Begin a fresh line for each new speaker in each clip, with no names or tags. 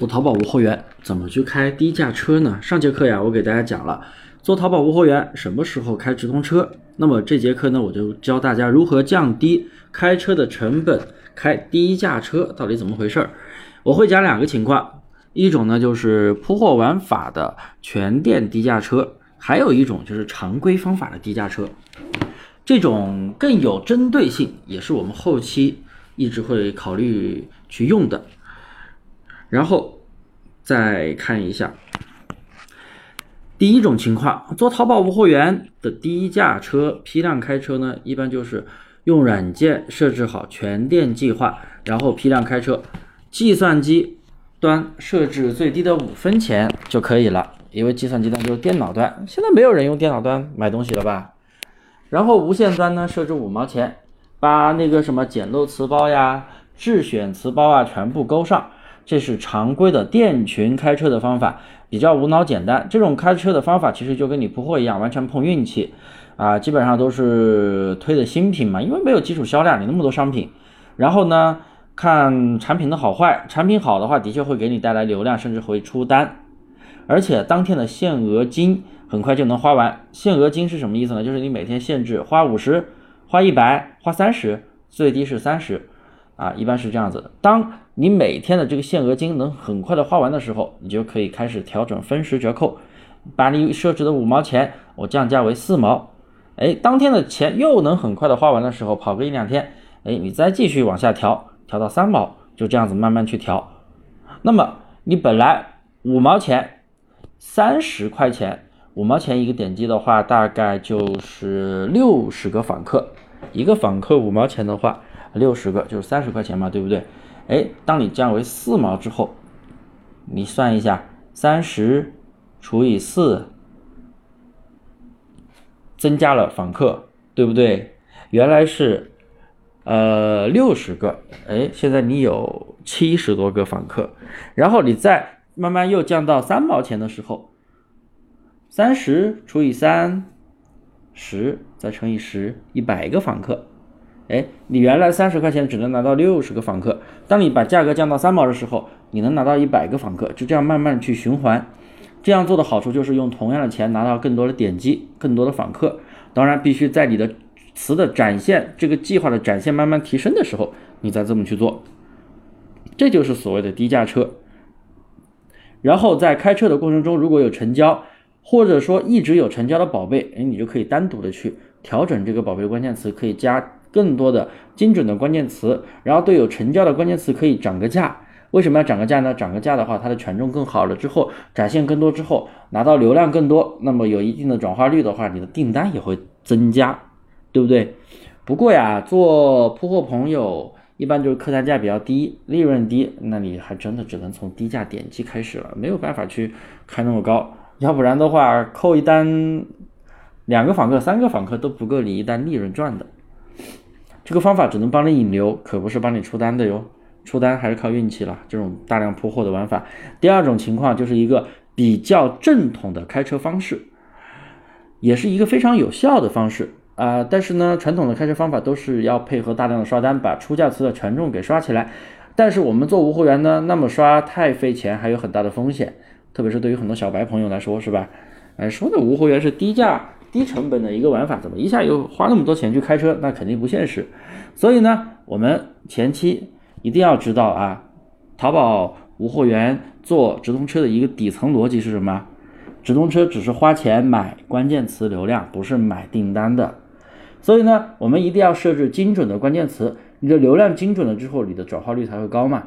做淘宝无货源怎么去开低价车呢？上节课呀，我给大家讲了做淘宝无货源什么时候开直通车。那么这节课呢，我就教大家如何降低开车的成本，开低价车到底怎么回事儿。我会讲两个情况，一种呢就是铺货玩法的全店低价车，还有一种就是常规方法的低价车。这种更有针对性，也是我们后期一直会考虑去用的。然后再看一下，第一种情况，做淘宝无货源的低价车批量开车呢，一般就是用软件设置好全店计划，然后批量开车，计算机端设置最低的五分钱就可以了，因为计算机端就是电脑端，现在没有人用电脑端买东西了吧？然后无线端呢设置五毛钱，把那个什么捡漏词包呀、智选词包啊全部勾上。这是常规的店群开车的方法，比较无脑简单。这种开车的方法其实就跟你铺货一样，完全碰运气啊，基本上都是推的新品嘛，因为没有基础销量，你那么多商品，然后呢看产品的好坏，产品好的话的确会给你带来流量，甚至会出单，而且当天的限额金很快就能花完。限额金是什么意思呢？就是你每天限制花五十、花一百、花三十，最低是三十。啊，一般是这样子的。当你每天的这个限额金能很快的花完的时候，你就可以开始调整分时折扣，把你设置的五毛钱我降价为四毛。哎，当天的钱又能很快的花完的时候，跑个一两天，哎，你再继续往下调，调到三毛，就这样子慢慢去调。那么你本来五毛钱，三十块钱，五毛钱一个点击的话，大概就是六十个访客，一个访客五毛钱的话。六十个就是三十块钱嘛，对不对？哎，当你降为四毛之后，你算一下，三十除以四，增加了访客，对不对？原来是呃六十个，哎，现在你有七十多个访客，然后你再慢慢又降到三毛钱的时候，三十除以三，十再乘以十，一百个访客。哎，你原来三十块钱只能拿到六十个访客，当你把价格降到三毛的时候，你能拿到一百个访客，就这样慢慢去循环。这样做的好处就是用同样的钱拿到更多的点击，更多的访客。当然，必须在你的词的展现这个计划的展现慢慢提升的时候，你再这么去做。这就是所谓的低价车。然后在开车的过程中，如果有成交，或者说一直有成交的宝贝，哎，你就可以单独的去调整这个宝贝的关键词，可以加。更多的精准的关键词，然后对有成交的关键词可以涨个价。为什么要涨个价呢？涨个价的话，它的权重更好了之后，展现更多之后，拿到流量更多，那么有一定的转化率的话，你的订单也会增加，对不对？不过呀，做铺货朋友一般就是客单价比较低，利润低，那你还真的只能从低价点击开始了，没有办法去开那么高。要不然的话，扣一单，两个访客、三个访客都不够你一单利润赚的。这个方法只能帮你引流，可不是帮你出单的哟。出单还是靠运气了。这种大量铺货的玩法，第二种情况就是一个比较正统的开车方式，也是一个非常有效的方式啊。但是呢，传统的开车方法都是要配合大量的刷单，把出价词的权重给刷起来。但是我们做无货源呢，那么刷太费钱，还有很大的风险，特别是对于很多小白朋友来说，是吧？哎，说的无货源是低价。低成本的一个玩法，怎么一下又花那么多钱去开车？那肯定不现实。所以呢，我们前期一定要知道啊，淘宝无货源做直通车的一个底层逻辑是什么？直通车只是花钱买关键词流量，不是买订单的。所以呢，我们一定要设置精准的关键词，你的流量精准了之后，你的转化率才会高嘛。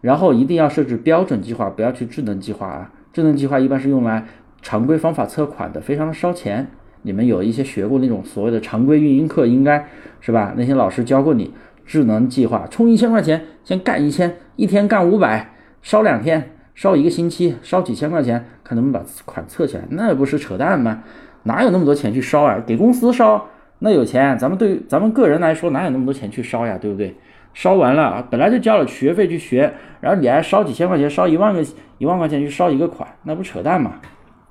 然后一定要设置标准计划，不要去智能计划啊。智能计划一般是用来常规方法测款的，非常的烧钱。你们有一些学过那种所谓的常规运营课，应该是吧？那些老师教过你智能计划，充一千块钱，先干一千，一天干五百，烧两天，烧一个星期，烧几千块钱，看能不能把款测起来？那不是扯淡吗？哪有那么多钱去烧啊？给公司烧那有钱，咱们对咱们个人来说哪有那么多钱去烧呀？对不对？烧完了本来就交了学费去学，然后你还烧几千块钱，烧一万个一万块钱去烧一个款，那不扯淡吗？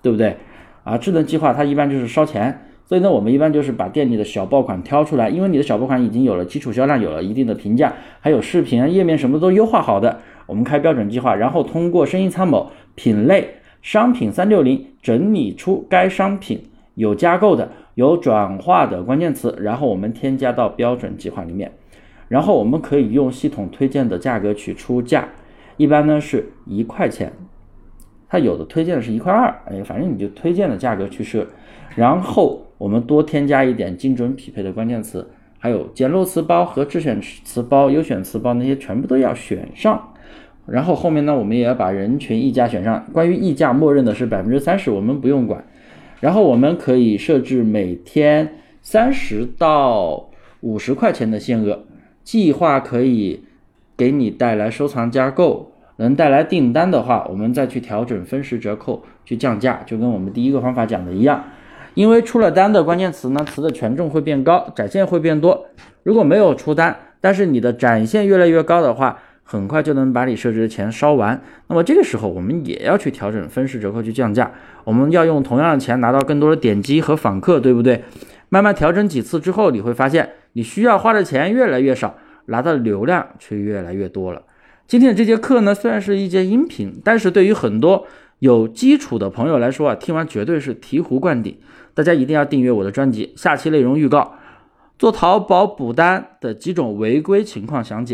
对不对？啊，智能计划它一般就是烧钱，所以呢，我们一般就是把店里的小爆款挑出来，因为你的小爆款已经有了基础销量，有了一定的评价，还有视频页面什么都优化好的，我们开标准计划，然后通过生意参谋品类商品三六零整理出该商品有加购的、有转化的关键词，然后我们添加到标准计划里面，然后我们可以用系统推荐的价格去出价，一般呢是一块钱，它有的推荐的是一块二，哎，反正你就推荐的价格去设，然后我们多添加一点精准匹配的关键词。还有简陋词包和智选词包、优选词包那些全部都要选上，然后后面呢，我们也要把人群溢价选上。关于溢价，默认的是百分之三十，我们不用管。然后我们可以设置每天三十到五十块钱的限额，计划可以给你带来收藏加购，能带来订单的话，我们再去调整分时折扣去降价，就跟我们第一个方法讲的一样。因为出了单的关键词呢，词的权重会变高，展现会变多。如果没有出单，但是你的展现越来越高的话，很快就能把你设置的钱烧完。那么这个时候，我们也要去调整分时折扣去降价。我们要用同样的钱拿到更多的点击和访客，对不对？慢慢调整几次之后，你会发现你需要花的钱越来越少，拿到流量却越来越多了。今天的这节课呢，虽然是一节音频，但是对于很多有基础的朋友来说啊，听完绝对是醍醐灌顶。大家一定要订阅我的专辑，下期内容预告：做淘宝补单的几种违规情况详解。